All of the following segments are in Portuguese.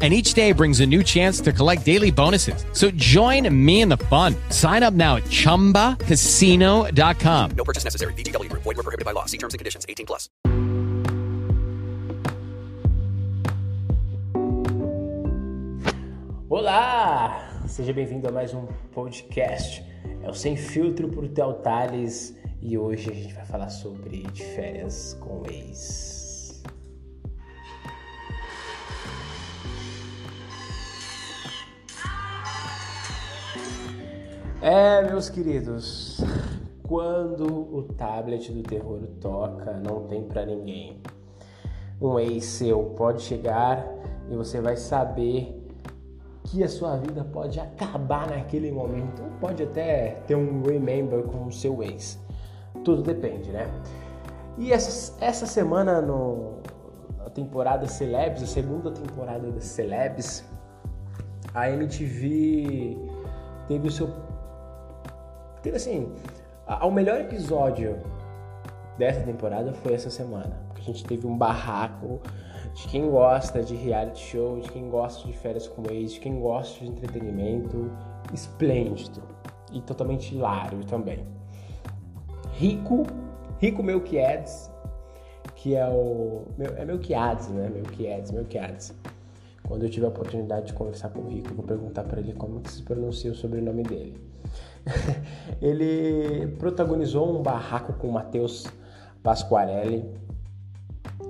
and each day brings a new chance to collect daily bonuses. So join me in the fun. Sign up now at ChumbaCasino.com. No purchase necessary. VGW Group. Void were prohibited by law. See terms and conditions. 18 plus. Olá! Seja bem-vindo a mais um podcast. É o Sem Filtro por Theo Tales e hoje a gente vai falar sobre de férias com ex. É, meus queridos, quando o tablet do terror toca, não tem para ninguém. Um ex seu pode chegar e você vai saber que a sua vida pode acabar naquele momento, ou pode até ter um remember com o seu ex. Tudo depende, né? E essa, essa semana no, na temporada Celebs, a segunda temporada da Celebs, a MTV teve o seu Teve assim, o melhor episódio dessa temporada foi essa semana. Porque a gente teve um barraco de quem gosta de reality show, de quem gosta de férias com ex, de quem gosta de entretenimento esplêndido e totalmente hilário também. Rico, Rico Melquiades, que é o. É Melquiades, né? Melquiades, Melquiades. Quando eu tiver a oportunidade de conversar com o Rico, eu vou perguntar para ele como que se pronuncia o sobrenome dele. ele protagonizou um barraco com o Matheus Pasquarelli,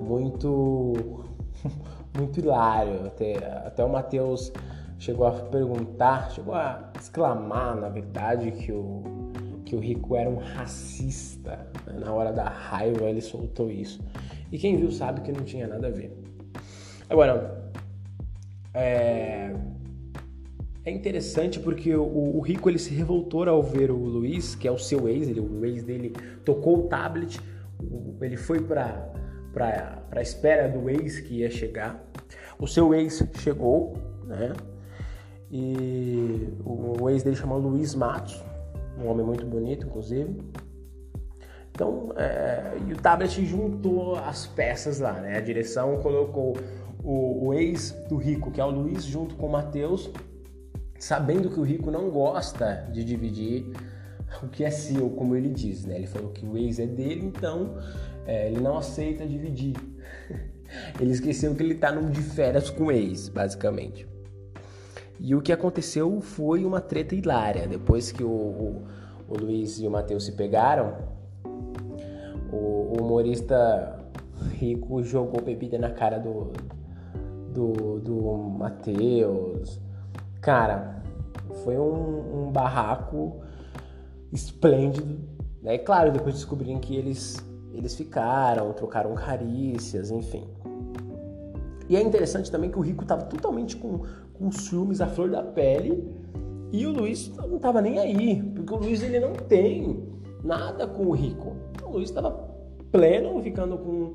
muito, muito hilário. Até, até o Matheus chegou a perguntar, chegou a exclamar, na verdade, que o, que o Rico era um racista. Na hora da raiva ele soltou isso. E quem viu sabe que não tinha nada a ver. Agora, é, é interessante porque o, o, Rico ele se revoltou ao ver o Luiz, que é o seu ex, ele, o ex dele tocou o tablet, ele foi para a espera do ex que ia chegar. O seu ex chegou, né? E o, o ex dele chama Luiz Matos, um homem muito bonito, inclusive. Então, é, e o tablet juntou as peças lá, né? A direção colocou o, o ex do Rico, que é o Luiz, junto com o Matheus, sabendo que o rico não gosta de dividir o que é seu, como ele diz, né? Ele falou que o ex é dele, então é, ele não aceita dividir. ele esqueceu que ele está num de férias com o ex, basicamente. E o que aconteceu foi uma treta hilária. Depois que o, o, o Luiz e o Matheus se pegaram, o, o, humorista rico jogou bebida na cara do, do, do Matheus Cara, foi um, um barraco esplêndido. E claro, depois descobriram que eles, eles ficaram, trocaram carícias, enfim. E é interessante também que o Rico estava totalmente com, com ciúmes à flor da pele e o Luiz não estava nem aí, porque o Luiz ele não tem nada com o Rico. O Luiz estava pleno, ficando com,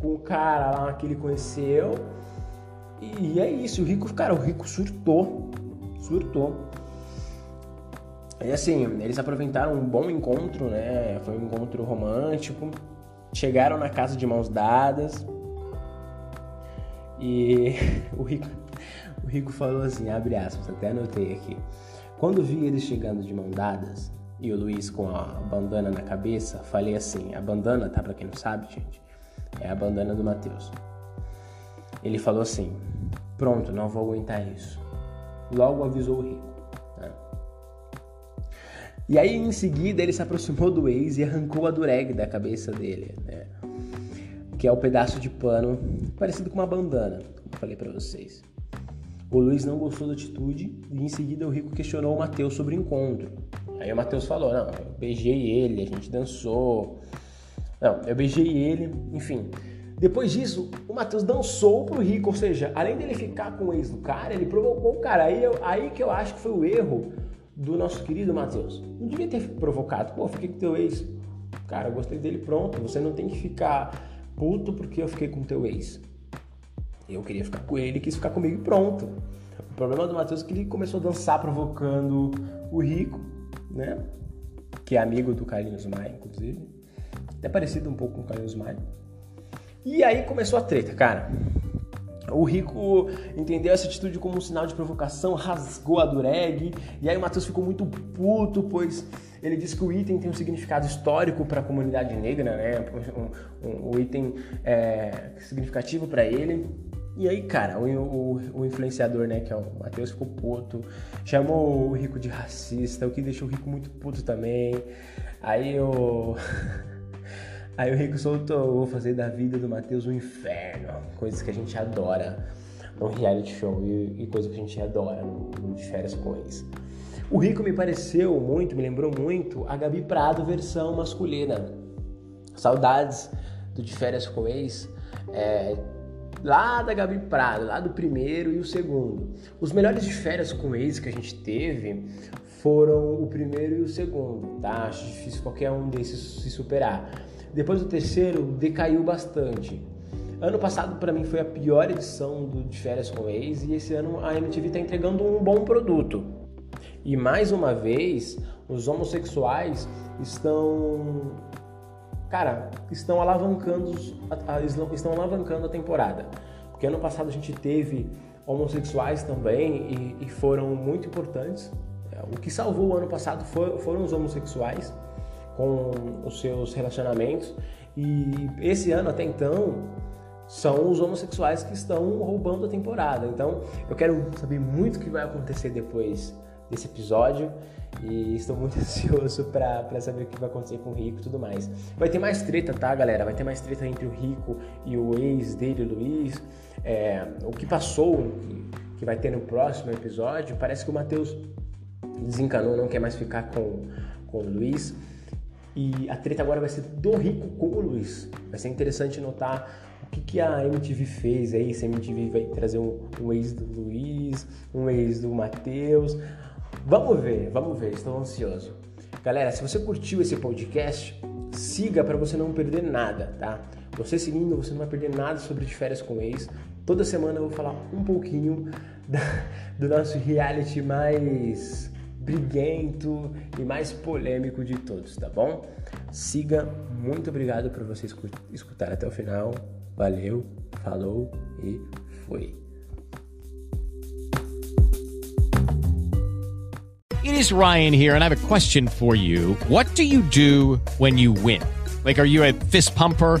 com o cara lá que ele conheceu. E é isso, o Rico, cara, o Rico surtou surtou. E assim, eles aproveitaram um bom encontro, né? Foi um encontro romântico. Chegaram na casa de mãos dadas. E o Rico, o Rico falou assim, abre aspas, até anotei aqui. Quando vi eles chegando de mãos dadas e o Luiz com a bandana na cabeça, falei assim, a bandana, tá? Pra quem não sabe, gente, é a bandana do Matheus. Ele falou assim, pronto, não vou aguentar isso. Logo avisou o rico. Né? E aí, em seguida, ele se aproximou do ex e arrancou a dureg da cabeça dele, né? que é o um pedaço de pano parecido com uma bandana, como falei para vocês. O Luiz não gostou da atitude e em seguida o Rico questionou o Matheus sobre o encontro. Aí o Matheus falou: Não, eu beijei ele, a gente dançou. Não, eu beijei ele, enfim. Depois disso, o Matheus dançou pro Rico, ou seja, além dele ficar com o ex do cara, ele provocou o cara. Aí, eu, aí que eu acho que foi o erro do nosso querido Matheus. Não devia ter provocado. Pô, fiquei com teu ex. Cara, eu gostei dele, pronto. Você não tem que ficar puto porque eu fiquei com teu ex. Eu queria ficar com ele, quis ficar comigo pronto. O problema do Matheus é que ele começou a dançar provocando o Rico, né? Que é amigo do Carlinhos Maia, inclusive. Até parecido um pouco com o Carlinhos Maia. E aí começou a treta, cara. O Rico entendeu essa atitude como um sinal de provocação, rasgou a dureg, e aí o Matheus ficou muito puto, pois ele disse que o item tem um significado histórico para a comunidade negra, né? Um, um, um item é, significativo para ele. E aí, cara, o, o, o, influenciador, né, que é o Matheus, ficou puto, chamou o Rico de racista, o que deixou o Rico muito puto também. Aí o. Aí o Rico soltou, vou fazer da vida do Matheus um inferno, coisas que a gente adora no reality show e, e coisas que a gente adora no, de férias com eles. O Rico me pareceu muito, me lembrou muito a Gabi Prado versão masculina. Saudades do de férias com ex. É, lá da Gabi Prado, lá do primeiro e o segundo. Os melhores de férias com ex que a gente teve foram o primeiro e o segundo, tá? Acho difícil qualquer um desses se superar. Depois do terceiro, decaiu bastante. Ano passado, para mim, foi a pior edição do de férias com ex e esse ano a MTV está entregando um bom produto. E mais uma vez, os homossexuais estão cara, estão alavancando, estão alavancando a temporada. Porque ano passado a gente teve homossexuais também e, e foram muito importantes. É, o que salvou o ano passado foi, foram os homossexuais com os seus relacionamentos. E esse ano até então são os homossexuais que estão roubando a temporada. Então eu quero saber muito o que vai acontecer depois desse episódio e estou muito ansioso para saber o que vai acontecer com o Rico e tudo mais. Vai ter mais treta, tá, galera? Vai ter mais treta entre o Rico e o ex dele, o Luiz. É, o que passou, que, que vai ter no próximo episódio, parece que o Matheus desencanou, não quer mais ficar com, com o Luiz. E a treta agora vai ser do Rico com o Luiz. Vai ser interessante notar o que, que a MTV fez aí. Se a MTV vai trazer um, um ex do Luiz, um ex do Matheus. Vamos ver, vamos ver, estou ansioso. Galera, se você curtiu esse podcast, siga para você não perder nada, tá? Você seguindo, você não vai perder nada sobre de férias com ex. Toda semana eu vou falar um pouquinho da, do nosso reality mais briguento e mais polêmico de todos, tá bom? Siga, muito obrigado por você escutar até o final. Valeu, falou e fui. It is Ryan here, and I have a question for you. What do you do when you win? Like, are you a fist pumper?